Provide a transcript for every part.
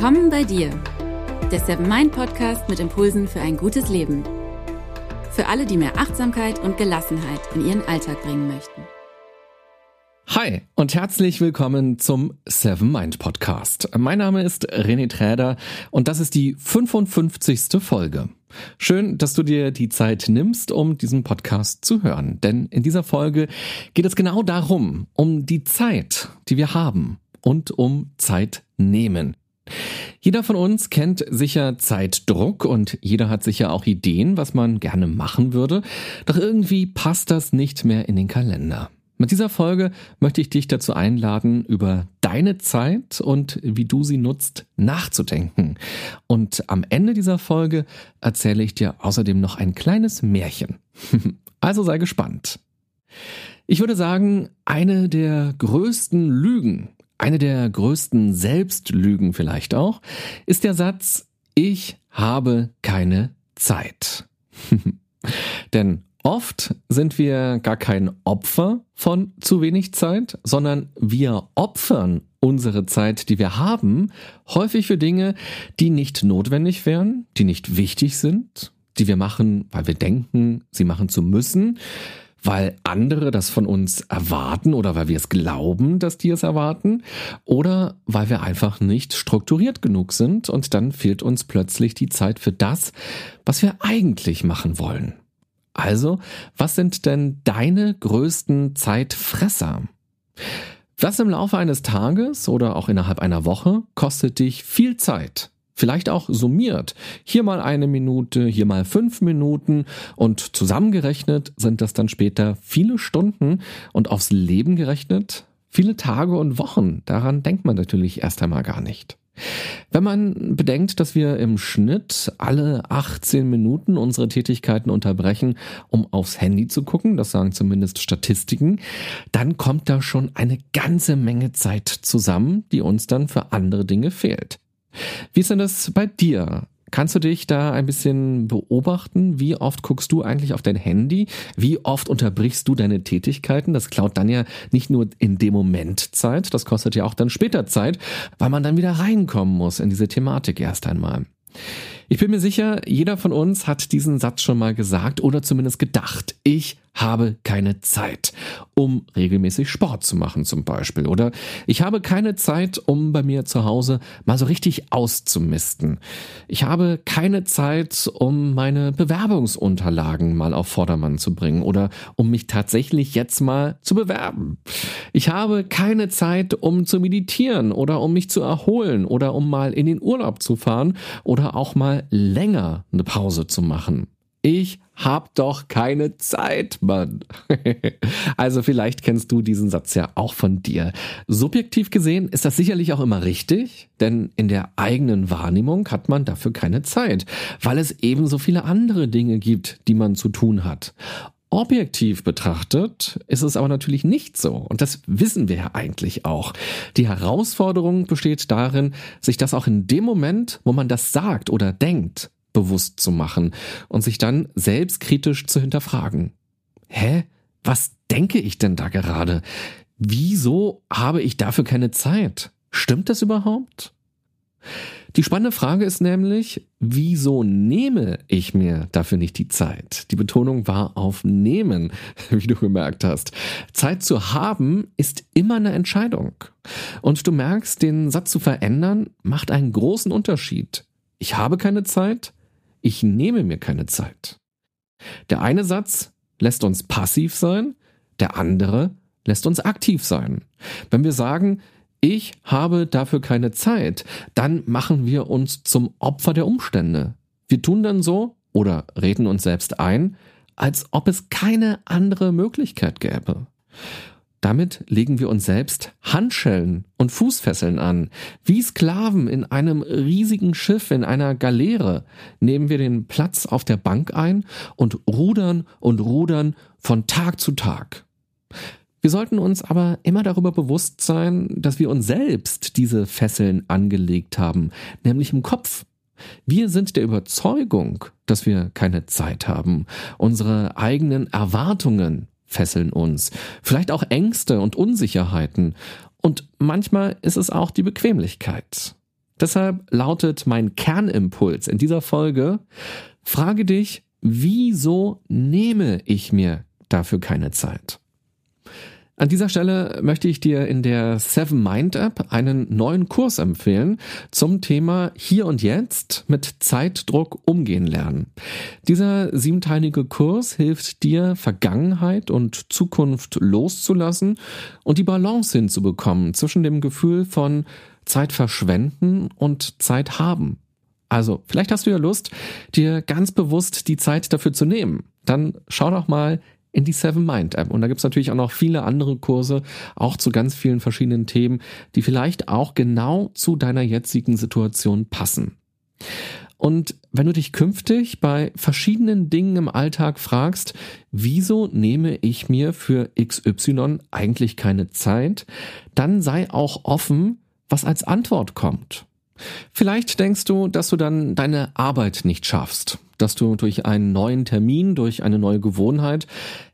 Willkommen bei dir, der Seven Mind Podcast mit Impulsen für ein gutes Leben. Für alle, die mehr Achtsamkeit und Gelassenheit in ihren Alltag bringen möchten. Hi und herzlich willkommen zum Seven Mind Podcast. Mein Name ist René Träder und das ist die 55. Folge. Schön, dass du dir die Zeit nimmst, um diesen Podcast zu hören. Denn in dieser Folge geht es genau darum, um die Zeit, die wir haben und um Zeit nehmen. Jeder von uns kennt sicher Zeitdruck und jeder hat sicher auch Ideen, was man gerne machen würde, doch irgendwie passt das nicht mehr in den Kalender. Mit dieser Folge möchte ich dich dazu einladen, über deine Zeit und wie du sie nutzt, nachzudenken. Und am Ende dieser Folge erzähle ich dir außerdem noch ein kleines Märchen. also sei gespannt. Ich würde sagen, eine der größten Lügen, eine der größten Selbstlügen vielleicht auch, ist der Satz, ich habe keine Zeit. Denn oft sind wir gar kein Opfer von zu wenig Zeit, sondern wir opfern unsere Zeit, die wir haben, häufig für Dinge, die nicht notwendig wären, die nicht wichtig sind, die wir machen, weil wir denken, sie machen zu müssen, weil andere das von uns erwarten oder weil wir es glauben, dass die es erwarten oder weil wir einfach nicht strukturiert genug sind und dann fehlt uns plötzlich die Zeit für das, was wir eigentlich machen wollen. Also, was sind denn deine größten Zeitfresser? Was im Laufe eines Tages oder auch innerhalb einer Woche kostet dich viel Zeit? Vielleicht auch summiert. Hier mal eine Minute, hier mal fünf Minuten und zusammengerechnet sind das dann später viele Stunden und aufs Leben gerechnet viele Tage und Wochen. Daran denkt man natürlich erst einmal gar nicht. Wenn man bedenkt, dass wir im Schnitt alle 18 Minuten unsere Tätigkeiten unterbrechen, um aufs Handy zu gucken, das sagen zumindest Statistiken, dann kommt da schon eine ganze Menge Zeit zusammen, die uns dann für andere Dinge fehlt. Wie ist denn das bei dir? Kannst du dich da ein bisschen beobachten? Wie oft guckst du eigentlich auf dein Handy? Wie oft unterbrichst du deine Tätigkeiten? Das klaut dann ja nicht nur in dem Moment Zeit, das kostet ja auch dann später Zeit, weil man dann wieder reinkommen muss in diese Thematik erst einmal. Ich bin mir sicher, jeder von uns hat diesen Satz schon mal gesagt oder zumindest gedacht. Ich habe keine Zeit, um regelmäßig Sport zu machen zum Beispiel. Oder ich habe keine Zeit, um bei mir zu Hause mal so richtig auszumisten. Ich habe keine Zeit, um meine Bewerbungsunterlagen mal auf Vordermann zu bringen oder um mich tatsächlich jetzt mal zu bewerben. Ich habe keine Zeit, um zu meditieren oder um mich zu erholen oder um mal in den Urlaub zu fahren oder auch mal länger eine Pause zu machen. Ich hab doch keine Zeit, Mann. also vielleicht kennst du diesen Satz ja auch von dir. Subjektiv gesehen ist das sicherlich auch immer richtig, denn in der eigenen Wahrnehmung hat man dafür keine Zeit, weil es ebenso viele andere Dinge gibt, die man zu tun hat. Objektiv betrachtet ist es aber natürlich nicht so. Und das wissen wir ja eigentlich auch. Die Herausforderung besteht darin, sich das auch in dem Moment, wo man das sagt oder denkt, bewusst zu machen und sich dann selbstkritisch zu hinterfragen. Hä? Was denke ich denn da gerade? Wieso habe ich dafür keine Zeit? Stimmt das überhaupt? Die spannende Frage ist nämlich, wieso nehme ich mir dafür nicht die Zeit? Die Betonung war auf nehmen, wie du gemerkt hast. Zeit zu haben ist immer eine Entscheidung. Und du merkst, den Satz zu verändern macht einen großen Unterschied. Ich habe keine Zeit, ich nehme mir keine Zeit. Der eine Satz lässt uns passiv sein, der andere lässt uns aktiv sein. Wenn wir sagen, ich habe dafür keine Zeit, dann machen wir uns zum Opfer der Umstände. Wir tun dann so oder reden uns selbst ein, als ob es keine andere Möglichkeit gäbe. Damit legen wir uns selbst Handschellen und Fußfesseln an. Wie Sklaven in einem riesigen Schiff, in einer Galeere, nehmen wir den Platz auf der Bank ein und rudern und rudern von Tag zu Tag. Wir sollten uns aber immer darüber bewusst sein, dass wir uns selbst diese Fesseln angelegt haben, nämlich im Kopf. Wir sind der Überzeugung, dass wir keine Zeit haben. Unsere eigenen Erwartungen fesseln uns. Vielleicht auch Ängste und Unsicherheiten. Und manchmal ist es auch die Bequemlichkeit. Deshalb lautet mein Kernimpuls in dieser Folge, frage dich, wieso nehme ich mir dafür keine Zeit? An dieser Stelle möchte ich dir in der Seven Mind App einen neuen Kurs empfehlen zum Thema Hier und Jetzt mit Zeitdruck umgehen lernen. Dieser siebenteilige Kurs hilft dir, Vergangenheit und Zukunft loszulassen und die Balance hinzubekommen zwischen dem Gefühl von Zeit verschwenden und Zeit haben. Also, vielleicht hast du ja Lust, dir ganz bewusst die Zeit dafür zu nehmen. Dann schau doch mal in die Seven Mind App. Und da gibt's natürlich auch noch viele andere Kurse, auch zu ganz vielen verschiedenen Themen, die vielleicht auch genau zu deiner jetzigen Situation passen. Und wenn du dich künftig bei verschiedenen Dingen im Alltag fragst, wieso nehme ich mir für XY eigentlich keine Zeit, dann sei auch offen, was als Antwort kommt. Vielleicht denkst du, dass du dann deine Arbeit nicht schaffst, dass du durch einen neuen Termin, durch eine neue Gewohnheit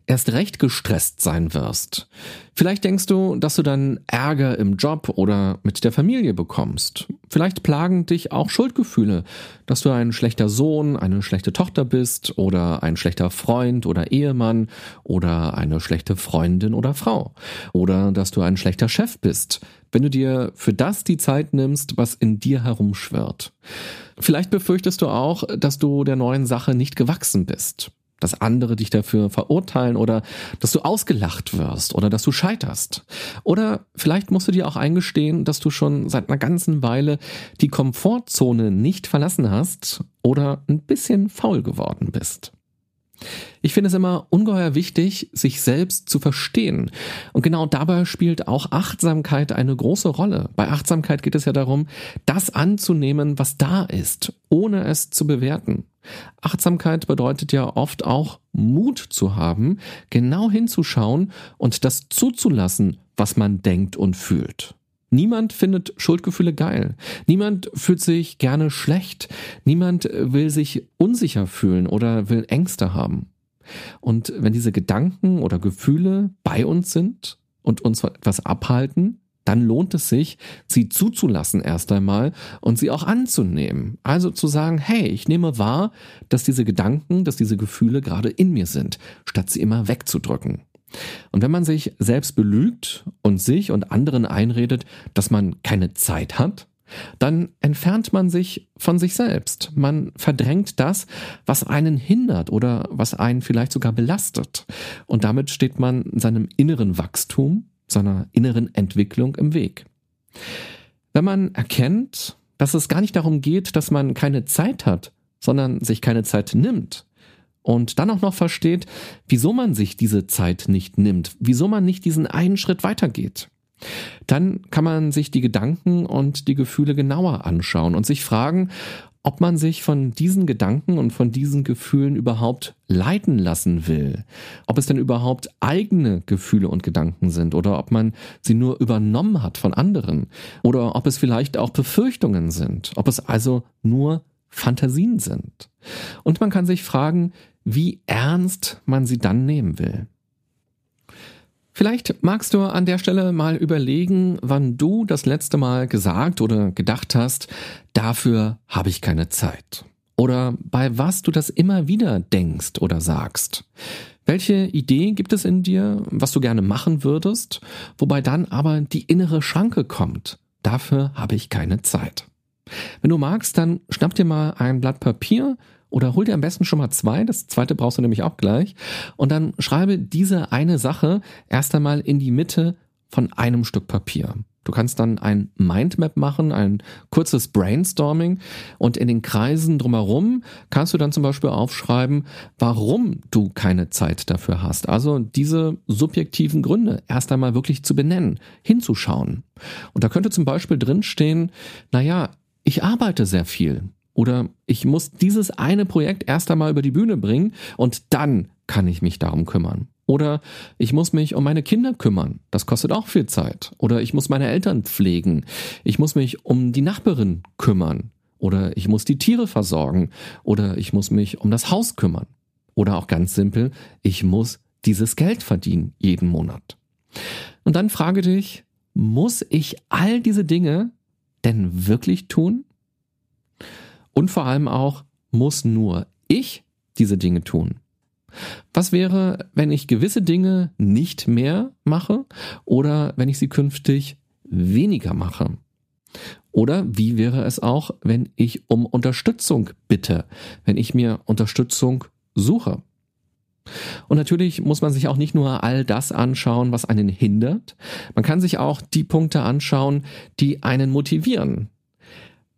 erst recht gestresst sein wirst. Vielleicht denkst du, dass du dann Ärger im Job oder mit der Familie bekommst. Vielleicht plagen dich auch Schuldgefühle, dass du ein schlechter Sohn, eine schlechte Tochter bist oder ein schlechter Freund oder Ehemann oder eine schlechte Freundin oder Frau. Oder dass du ein schlechter Chef bist, wenn du dir für das die Zeit nimmst, was in dir herumschwirrt. Vielleicht befürchtest du auch, dass du der neuen Sache nicht gewachsen bist dass andere dich dafür verurteilen oder dass du ausgelacht wirst oder dass du scheiterst. Oder vielleicht musst du dir auch eingestehen, dass du schon seit einer ganzen Weile die Komfortzone nicht verlassen hast oder ein bisschen faul geworden bist. Ich finde es immer ungeheuer wichtig, sich selbst zu verstehen. Und genau dabei spielt auch Achtsamkeit eine große Rolle. Bei Achtsamkeit geht es ja darum, das anzunehmen, was da ist, ohne es zu bewerten. Achtsamkeit bedeutet ja oft auch Mut zu haben, genau hinzuschauen und das zuzulassen, was man denkt und fühlt. Niemand findet Schuldgefühle geil. Niemand fühlt sich gerne schlecht. Niemand will sich unsicher fühlen oder will Ängste haben. Und wenn diese Gedanken oder Gefühle bei uns sind und uns etwas abhalten, dann lohnt es sich, sie zuzulassen erst einmal und sie auch anzunehmen. Also zu sagen, hey, ich nehme wahr, dass diese Gedanken, dass diese Gefühle gerade in mir sind, statt sie immer wegzudrücken. Und wenn man sich selbst belügt und sich und anderen einredet, dass man keine Zeit hat, dann entfernt man sich von sich selbst. Man verdrängt das, was einen hindert oder was einen vielleicht sogar belastet. Und damit steht man seinem inneren Wachstum seiner inneren Entwicklung im Weg. Wenn man erkennt, dass es gar nicht darum geht, dass man keine Zeit hat, sondern sich keine Zeit nimmt, und dann auch noch versteht, wieso man sich diese Zeit nicht nimmt, wieso man nicht diesen einen Schritt weitergeht. Dann kann man sich die Gedanken und die Gefühle genauer anschauen und sich fragen, ob man sich von diesen Gedanken und von diesen Gefühlen überhaupt leiten lassen will. Ob es denn überhaupt eigene Gefühle und Gedanken sind oder ob man sie nur übernommen hat von anderen oder ob es vielleicht auch Befürchtungen sind, ob es also nur Fantasien sind. Und man kann sich fragen, wie ernst man sie dann nehmen will. Vielleicht magst du an der Stelle mal überlegen, wann du das letzte Mal gesagt oder gedacht hast, dafür habe ich keine Zeit. Oder bei was du das immer wieder denkst oder sagst. Welche Idee gibt es in dir, was du gerne machen würdest, wobei dann aber die innere Schranke kommt. Dafür habe ich keine Zeit. Wenn du magst, dann schnapp dir mal ein Blatt Papier oder hol dir am besten schon mal zwei, das zweite brauchst du nämlich auch gleich. Und dann schreibe diese eine Sache erst einmal in die Mitte von einem Stück Papier. Du kannst dann ein Mindmap machen, ein kurzes Brainstorming und in den Kreisen drumherum kannst du dann zum Beispiel aufschreiben, warum du keine Zeit dafür hast. Also diese subjektiven Gründe erst einmal wirklich zu benennen, hinzuschauen. Und da könnte zum Beispiel drinstehen, naja, ich arbeite sehr viel. Oder ich muss dieses eine Projekt erst einmal über die Bühne bringen und dann kann ich mich darum kümmern. Oder ich muss mich um meine Kinder kümmern. Das kostet auch viel Zeit. Oder ich muss meine Eltern pflegen. Ich muss mich um die Nachbarin kümmern. Oder ich muss die Tiere versorgen. Oder ich muss mich um das Haus kümmern. Oder auch ganz simpel, ich muss dieses Geld verdienen jeden Monat. Und dann frage dich, muss ich all diese Dinge denn wirklich tun? Und vor allem auch, muss nur ich diese Dinge tun? Was wäre, wenn ich gewisse Dinge nicht mehr mache oder wenn ich sie künftig weniger mache? Oder wie wäre es auch, wenn ich um Unterstützung bitte, wenn ich mir Unterstützung suche? Und natürlich muss man sich auch nicht nur all das anschauen, was einen hindert, man kann sich auch die Punkte anschauen, die einen motivieren.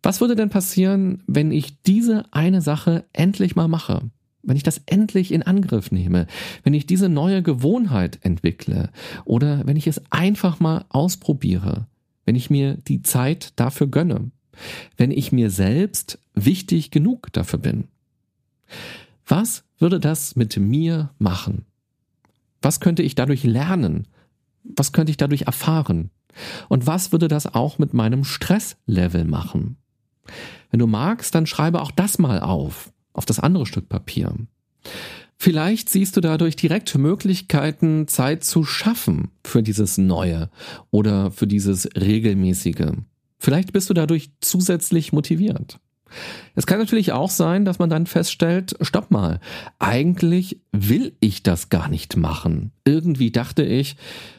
Was würde denn passieren, wenn ich diese eine Sache endlich mal mache? wenn ich das endlich in Angriff nehme, wenn ich diese neue Gewohnheit entwickle oder wenn ich es einfach mal ausprobiere, wenn ich mir die Zeit dafür gönne, wenn ich mir selbst wichtig genug dafür bin. Was würde das mit mir machen? Was könnte ich dadurch lernen? Was könnte ich dadurch erfahren? Und was würde das auch mit meinem Stresslevel machen? Wenn du magst, dann schreibe auch das mal auf auf das andere Stück Papier. Vielleicht siehst du dadurch direkt Möglichkeiten, Zeit zu schaffen für dieses Neue oder für dieses Regelmäßige. Vielleicht bist du dadurch zusätzlich motiviert. Es kann natürlich auch sein, dass man dann feststellt, stopp mal, eigentlich will ich das gar nicht machen. Irgendwie dachte ich,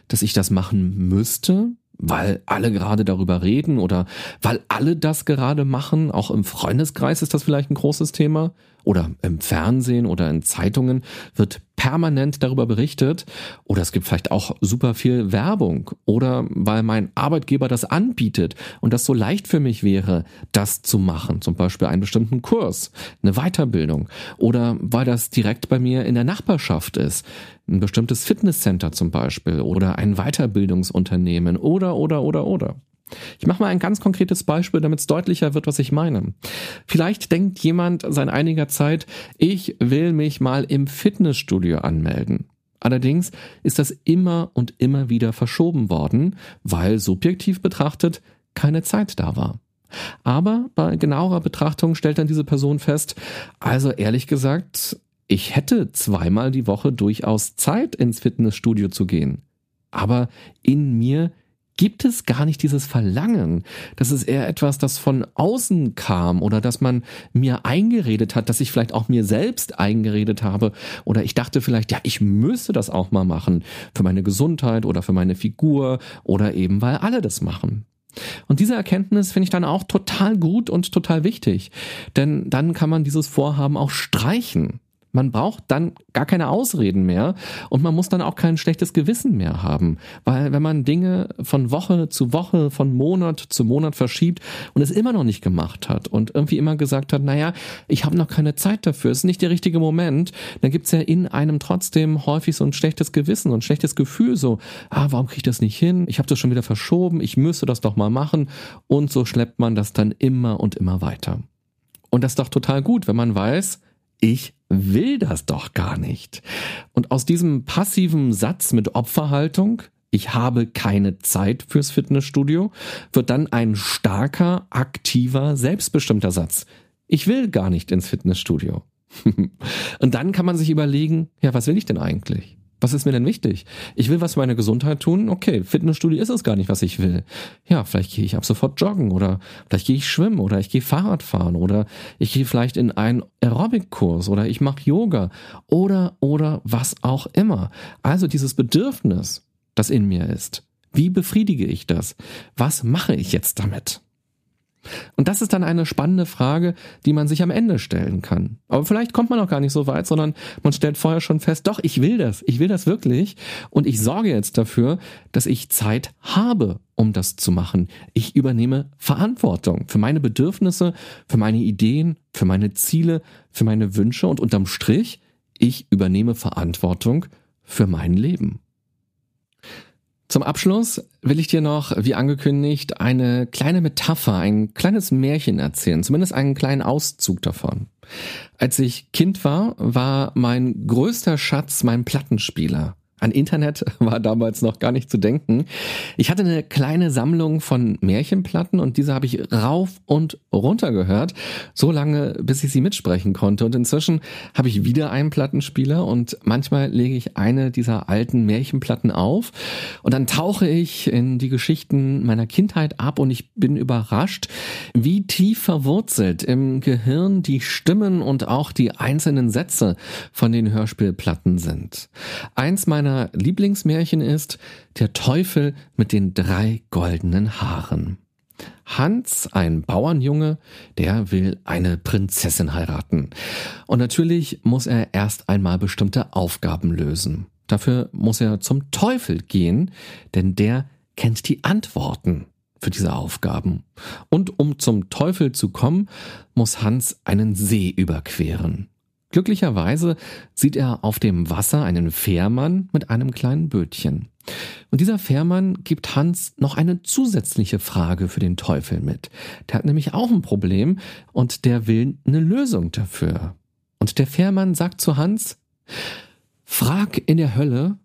dass ich das machen müsste, weil alle gerade darüber reden oder weil alle das gerade machen. Auch im Freundeskreis ist das vielleicht ein großes Thema oder im Fernsehen oder in Zeitungen wird permanent darüber berichtet. Oder es gibt vielleicht auch super viel Werbung. Oder weil mein Arbeitgeber das anbietet und das so leicht für mich wäre, das zu machen, zum Beispiel einen bestimmten Kurs, eine Weiterbildung. Oder weil das direkt bei mir in der Nachbarschaft ist, ein bestimmtes Fitnesscenter zum Beispiel oder ein Weiterbildungsunternehmen. Oder oder oder oder. Ich mache mal ein ganz konkretes Beispiel, damit es deutlicher wird, was ich meine. Vielleicht denkt jemand seit einiger Zeit, ich will mich mal im Fitnessstudio anmelden. Allerdings ist das immer und immer wieder verschoben worden, weil subjektiv betrachtet keine Zeit da war. Aber bei genauerer Betrachtung stellt dann diese Person fest, also ehrlich gesagt, ich hätte zweimal die Woche durchaus Zeit ins Fitnessstudio zu gehen. Aber in mir gibt es gar nicht dieses Verlangen. Das ist eher etwas, das von außen kam oder dass man mir eingeredet hat, dass ich vielleicht auch mir selbst eingeredet habe oder ich dachte vielleicht, ja, ich müsste das auch mal machen für meine Gesundheit oder für meine Figur oder eben weil alle das machen. Und diese Erkenntnis finde ich dann auch total gut und total wichtig, denn dann kann man dieses Vorhaben auch streichen. Man braucht dann gar keine Ausreden mehr und man muss dann auch kein schlechtes Gewissen mehr haben, weil wenn man Dinge von Woche zu Woche, von Monat zu Monat verschiebt und es immer noch nicht gemacht hat und irgendwie immer gesagt hat, naja, ich habe noch keine Zeit dafür, es ist nicht der richtige Moment, dann gibt's ja in einem trotzdem häufig so ein schlechtes Gewissen und schlechtes Gefühl, so, ah, warum kriege ich das nicht hin? Ich habe das schon wieder verschoben, ich müsste das doch mal machen und so schleppt man das dann immer und immer weiter. Und das ist doch total gut, wenn man weiß, ich will das doch gar nicht. Und aus diesem passiven Satz mit Opferhaltung, ich habe keine Zeit fürs Fitnessstudio, wird dann ein starker, aktiver, selbstbestimmter Satz. Ich will gar nicht ins Fitnessstudio. Und dann kann man sich überlegen, ja, was will ich denn eigentlich? Was ist mir denn wichtig? Ich will was für meine Gesundheit tun. Okay, Fitnessstudio ist es gar nicht, was ich will. Ja, vielleicht gehe ich ab sofort joggen oder vielleicht gehe ich schwimmen oder ich gehe Fahrrad fahren oder ich gehe vielleicht in einen Aerobic-Kurs oder ich mache Yoga oder oder was auch immer. Also dieses Bedürfnis, das in mir ist. Wie befriedige ich das? Was mache ich jetzt damit? Und das ist dann eine spannende Frage, die man sich am Ende stellen kann. Aber vielleicht kommt man auch gar nicht so weit, sondern man stellt vorher schon fest, doch, ich will das, ich will das wirklich und ich sorge jetzt dafür, dass ich Zeit habe, um das zu machen. Ich übernehme Verantwortung für meine Bedürfnisse, für meine Ideen, für meine Ziele, für meine Wünsche und unterm Strich, ich übernehme Verantwortung für mein Leben. Zum Abschluss will ich dir noch, wie angekündigt, eine kleine Metapher, ein kleines Märchen erzählen, zumindest einen kleinen Auszug davon. Als ich Kind war, war mein größter Schatz mein Plattenspieler. An Internet war damals noch gar nicht zu denken. Ich hatte eine kleine Sammlung von Märchenplatten und diese habe ich rauf und runter gehört, so lange, bis ich sie mitsprechen konnte. Und inzwischen habe ich wieder einen Plattenspieler und manchmal lege ich eine dieser alten Märchenplatten auf und dann tauche ich in die Geschichten meiner Kindheit ab und ich bin überrascht, wie tief verwurzelt im Gehirn die Stimmen und auch die einzelnen Sätze von den Hörspielplatten sind. Eins meiner meiner Lieblingsmärchen ist Der Teufel mit den drei goldenen Haaren. Hans, ein Bauernjunge, der will eine Prinzessin heiraten. Und natürlich muss er erst einmal bestimmte Aufgaben lösen. Dafür muss er zum Teufel gehen, denn der kennt die Antworten für diese Aufgaben. Und um zum Teufel zu kommen, muss Hans einen See überqueren. Glücklicherweise sieht er auf dem Wasser einen Fährmann mit einem kleinen Bötchen. Und dieser Fährmann gibt Hans noch eine zusätzliche Frage für den Teufel mit. Der hat nämlich auch ein Problem und der will eine Lösung dafür. Und der Fährmann sagt zu Hans, frag in der Hölle,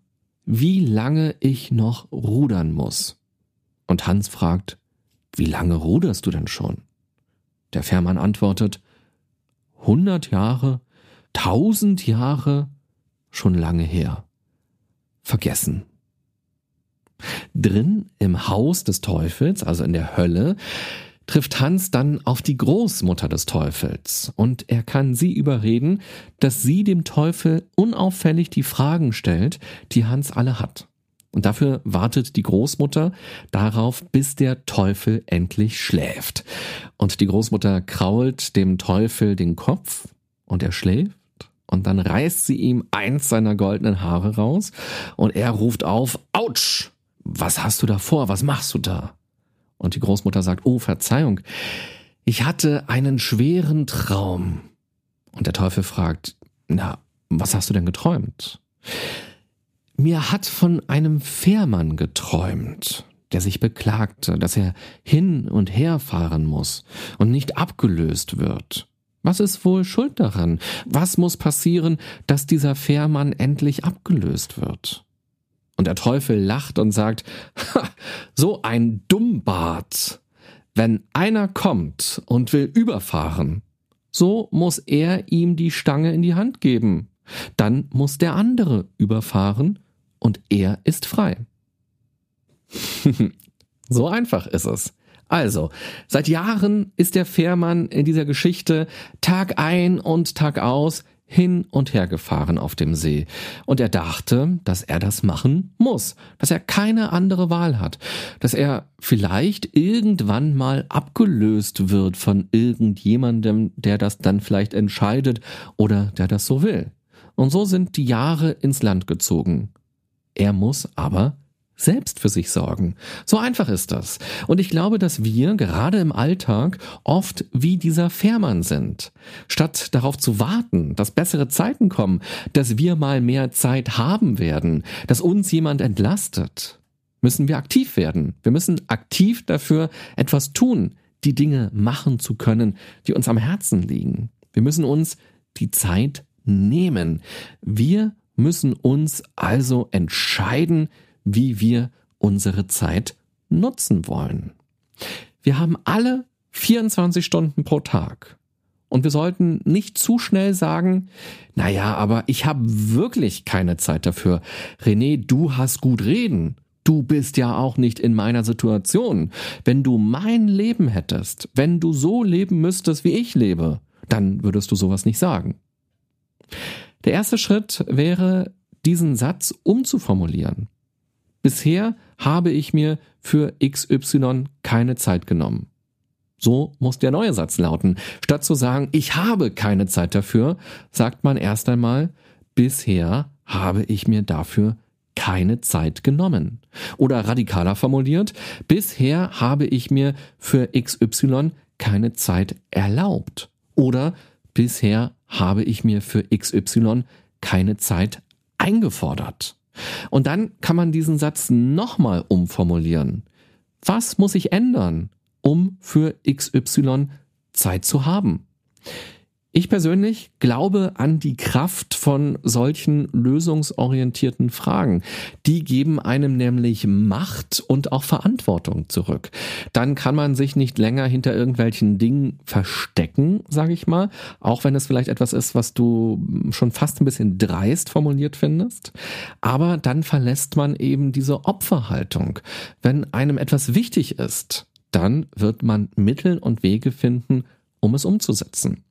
wie lange ich noch rudern muss. Und Hans fragt, wie lange ruderst du denn schon? Der Fährmann antwortet, hundert Jahre tausend Jahre schon lange her. Vergessen. Drin im Haus des Teufels, also in der Hölle, trifft Hans dann auf die Großmutter des Teufels und er kann sie überreden, dass sie dem Teufel unauffällig die Fragen stellt, die Hans alle hat. Und dafür wartet die Großmutter darauf, bis der Teufel endlich schläft. Und die Großmutter krault dem Teufel den Kopf und er schläft und dann reißt sie ihm eins seiner goldenen Haare raus und er ruft auf, Autsch! Was hast du da vor? Was machst du da? Und die Großmutter sagt, oh, Verzeihung, ich hatte einen schweren Traum. Und der Teufel fragt, na, was hast du denn geträumt? Mir hat von einem Fährmann geträumt, der sich beklagte, dass er hin und her fahren muss und nicht abgelöst wird. Was ist wohl schuld daran? Was muss passieren, dass dieser Fährmann endlich abgelöst wird? Und der Teufel lacht und sagt, so ein Dummbart. Wenn einer kommt und will überfahren, so muss er ihm die Stange in die Hand geben. Dann muss der andere überfahren und er ist frei. so einfach ist es. Also, seit Jahren ist der Fährmann in dieser Geschichte Tag ein und Tag aus hin und her gefahren auf dem See. Und er dachte, dass er das machen muss, dass er keine andere Wahl hat, dass er vielleicht irgendwann mal abgelöst wird von irgendjemandem, der das dann vielleicht entscheidet oder der das so will. Und so sind die Jahre ins Land gezogen. Er muss aber selbst für sich sorgen. So einfach ist das. Und ich glaube, dass wir gerade im Alltag oft wie dieser Fährmann sind. Statt darauf zu warten, dass bessere Zeiten kommen, dass wir mal mehr Zeit haben werden, dass uns jemand entlastet, müssen wir aktiv werden. Wir müssen aktiv dafür etwas tun, die Dinge machen zu können, die uns am Herzen liegen. Wir müssen uns die Zeit nehmen. Wir müssen uns also entscheiden, wie wir unsere Zeit nutzen wollen. Wir haben alle 24 Stunden pro Tag. Und wir sollten nicht zu schnell sagen, naja, aber ich habe wirklich keine Zeit dafür. René, du hast gut reden. Du bist ja auch nicht in meiner Situation. Wenn du mein Leben hättest, wenn du so leben müsstest, wie ich lebe, dann würdest du sowas nicht sagen. Der erste Schritt wäre, diesen Satz umzuformulieren. Bisher habe ich mir für XY keine Zeit genommen. So muss der neue Satz lauten. Statt zu sagen, ich habe keine Zeit dafür, sagt man erst einmal, bisher habe ich mir dafür keine Zeit genommen. Oder radikaler formuliert, bisher habe ich mir für XY keine Zeit erlaubt. Oder bisher habe ich mir für XY keine Zeit eingefordert. Und dann kann man diesen Satz nochmal umformulieren. Was muss ich ändern, um für XY Zeit zu haben? Ich persönlich glaube an die Kraft von solchen lösungsorientierten Fragen. Die geben einem nämlich Macht und auch Verantwortung zurück. Dann kann man sich nicht länger hinter irgendwelchen Dingen verstecken, sage ich mal, auch wenn es vielleicht etwas ist, was du schon fast ein bisschen dreist formuliert findest. Aber dann verlässt man eben diese Opferhaltung. Wenn einem etwas wichtig ist, dann wird man Mittel und Wege finden, um es umzusetzen.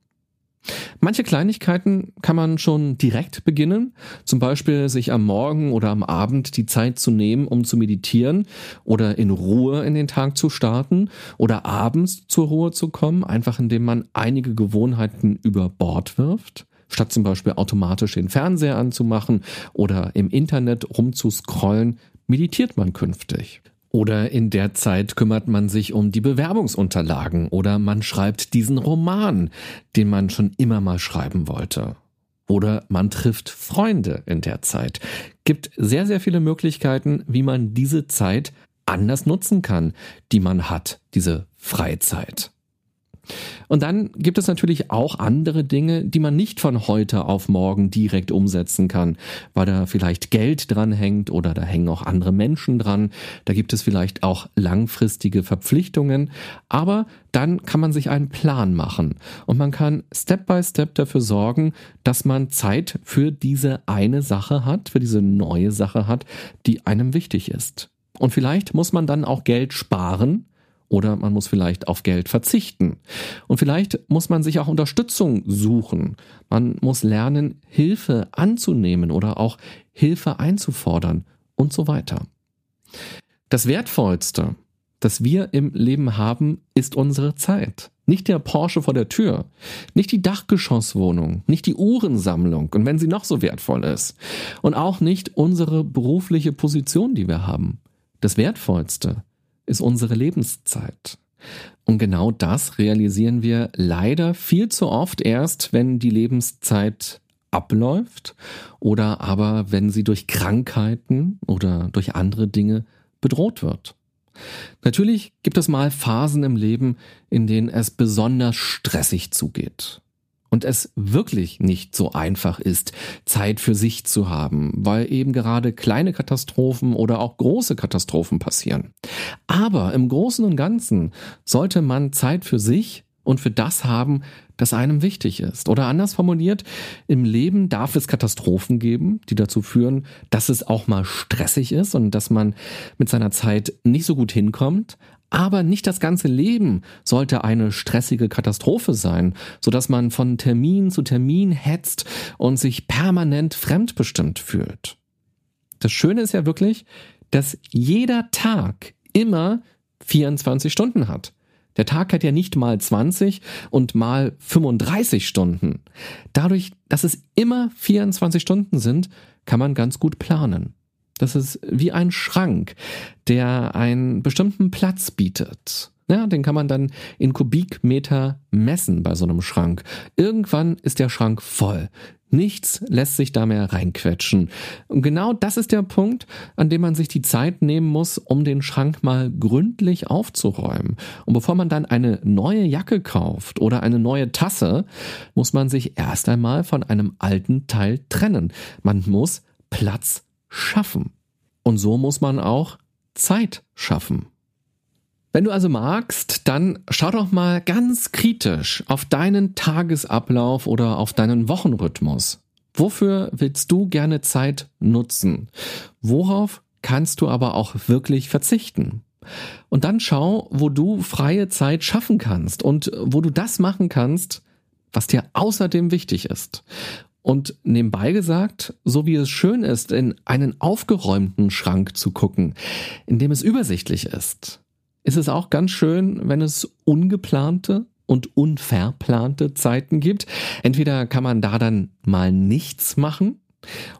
Manche Kleinigkeiten kann man schon direkt beginnen, zum Beispiel sich am Morgen oder am Abend die Zeit zu nehmen, um zu meditieren oder in Ruhe in den Tag zu starten oder abends zur Ruhe zu kommen, einfach indem man einige Gewohnheiten über Bord wirft. Statt zum Beispiel automatisch den Fernseher anzumachen oder im Internet rumzuscrollen, meditiert man künftig. Oder in der Zeit kümmert man sich um die Bewerbungsunterlagen oder man schreibt diesen Roman, den man schon immer mal schreiben wollte. Oder man trifft Freunde in der Zeit. Gibt sehr, sehr viele Möglichkeiten, wie man diese Zeit anders nutzen kann, die man hat, diese Freizeit. Und dann gibt es natürlich auch andere Dinge, die man nicht von heute auf morgen direkt umsetzen kann, weil da vielleicht Geld dran hängt oder da hängen auch andere Menschen dran. Da gibt es vielleicht auch langfristige Verpflichtungen. Aber dann kann man sich einen Plan machen und man kann Step by Step dafür sorgen, dass man Zeit für diese eine Sache hat, für diese neue Sache hat, die einem wichtig ist. Und vielleicht muss man dann auch Geld sparen, oder man muss vielleicht auf Geld verzichten. Und vielleicht muss man sich auch Unterstützung suchen. Man muss lernen, Hilfe anzunehmen oder auch Hilfe einzufordern und so weiter. Das Wertvollste, das wir im Leben haben, ist unsere Zeit. Nicht der Porsche vor der Tür, nicht die Dachgeschosswohnung, nicht die Uhrensammlung und wenn sie noch so wertvoll ist und auch nicht unsere berufliche Position, die wir haben. Das Wertvollste ist unsere Lebenszeit. Und genau das realisieren wir leider viel zu oft erst, wenn die Lebenszeit abläuft oder aber wenn sie durch Krankheiten oder durch andere Dinge bedroht wird. Natürlich gibt es mal Phasen im Leben, in denen es besonders stressig zugeht und es wirklich nicht so einfach ist, Zeit für sich zu haben, weil eben gerade kleine Katastrophen oder auch große Katastrophen passieren. Aber im Großen und Ganzen sollte man Zeit für sich und für das haben, das einem wichtig ist. Oder anders formuliert, im Leben darf es Katastrophen geben, die dazu führen, dass es auch mal stressig ist und dass man mit seiner Zeit nicht so gut hinkommt. Aber nicht das ganze Leben sollte eine stressige Katastrophe sein, so dass man von Termin zu Termin hetzt und sich permanent fremdbestimmt fühlt. Das Schöne ist ja wirklich, dass jeder Tag immer 24 Stunden hat. Der Tag hat ja nicht mal 20 und mal 35 Stunden. Dadurch, dass es immer 24 Stunden sind, kann man ganz gut planen. Das ist wie ein Schrank, der einen bestimmten Platz bietet. Ja, den kann man dann in Kubikmeter messen bei so einem Schrank. Irgendwann ist der Schrank voll. Nichts lässt sich da mehr reinquetschen. Und genau das ist der Punkt, an dem man sich die Zeit nehmen muss, um den Schrank mal gründlich aufzuräumen. Und bevor man dann eine neue Jacke kauft oder eine neue Tasse, muss man sich erst einmal von einem alten Teil trennen. Man muss Platz schaffen. Und so muss man auch Zeit schaffen. Wenn du also magst, dann schau doch mal ganz kritisch auf deinen Tagesablauf oder auf deinen Wochenrhythmus. Wofür willst du gerne Zeit nutzen? Worauf kannst du aber auch wirklich verzichten? Und dann schau, wo du freie Zeit schaffen kannst und wo du das machen kannst, was dir außerdem wichtig ist. Und nebenbei gesagt, so wie es schön ist, in einen aufgeräumten Schrank zu gucken, in dem es übersichtlich ist, ist es auch ganz schön, wenn es ungeplante und unverplante Zeiten gibt. Entweder kann man da dann mal nichts machen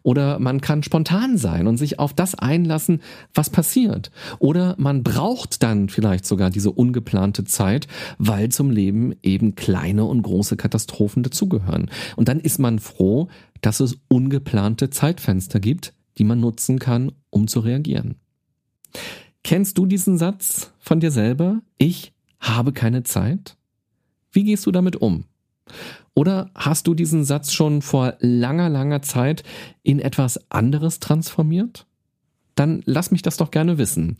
oder man kann spontan sein und sich auf das einlassen, was passiert. Oder man braucht dann vielleicht sogar diese ungeplante Zeit, weil zum Leben eben kleine und große Katastrophen dazugehören. Und dann ist man froh, dass es ungeplante Zeitfenster gibt, die man nutzen kann, um zu reagieren. Kennst du diesen Satz von dir selber? Ich habe keine Zeit? Wie gehst du damit um? Oder hast du diesen Satz schon vor langer, langer Zeit in etwas anderes transformiert? Dann lass mich das doch gerne wissen.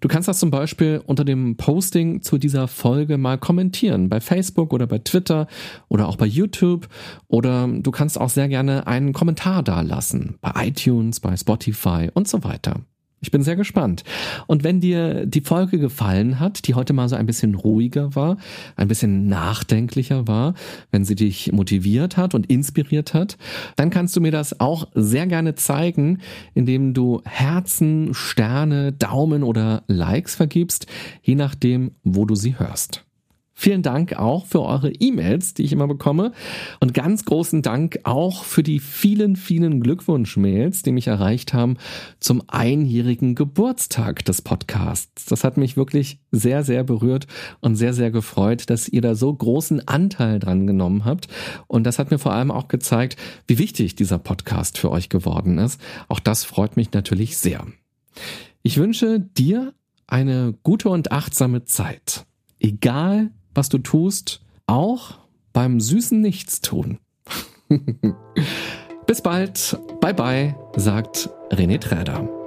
Du kannst das zum Beispiel unter dem Posting zu dieser Folge mal kommentieren, bei Facebook oder bei Twitter oder auch bei YouTube. Oder du kannst auch sehr gerne einen Kommentar da lassen, bei iTunes, bei Spotify und so weiter. Ich bin sehr gespannt. Und wenn dir die Folge gefallen hat, die heute mal so ein bisschen ruhiger war, ein bisschen nachdenklicher war, wenn sie dich motiviert hat und inspiriert hat, dann kannst du mir das auch sehr gerne zeigen, indem du Herzen, Sterne, Daumen oder Likes vergibst, je nachdem, wo du sie hörst. Vielen Dank auch für eure E-Mails, die ich immer bekomme. Und ganz großen Dank auch für die vielen, vielen Glückwunsch-Mails, die mich erreicht haben zum einjährigen Geburtstag des Podcasts. Das hat mich wirklich sehr, sehr berührt und sehr, sehr gefreut, dass ihr da so großen Anteil dran genommen habt. Und das hat mir vor allem auch gezeigt, wie wichtig dieser Podcast für euch geworden ist. Auch das freut mich natürlich sehr. Ich wünsche dir eine gute und achtsame Zeit. Egal, was du tust, auch beim süßen Nichtstun. Bis bald, bye bye, sagt René Träder.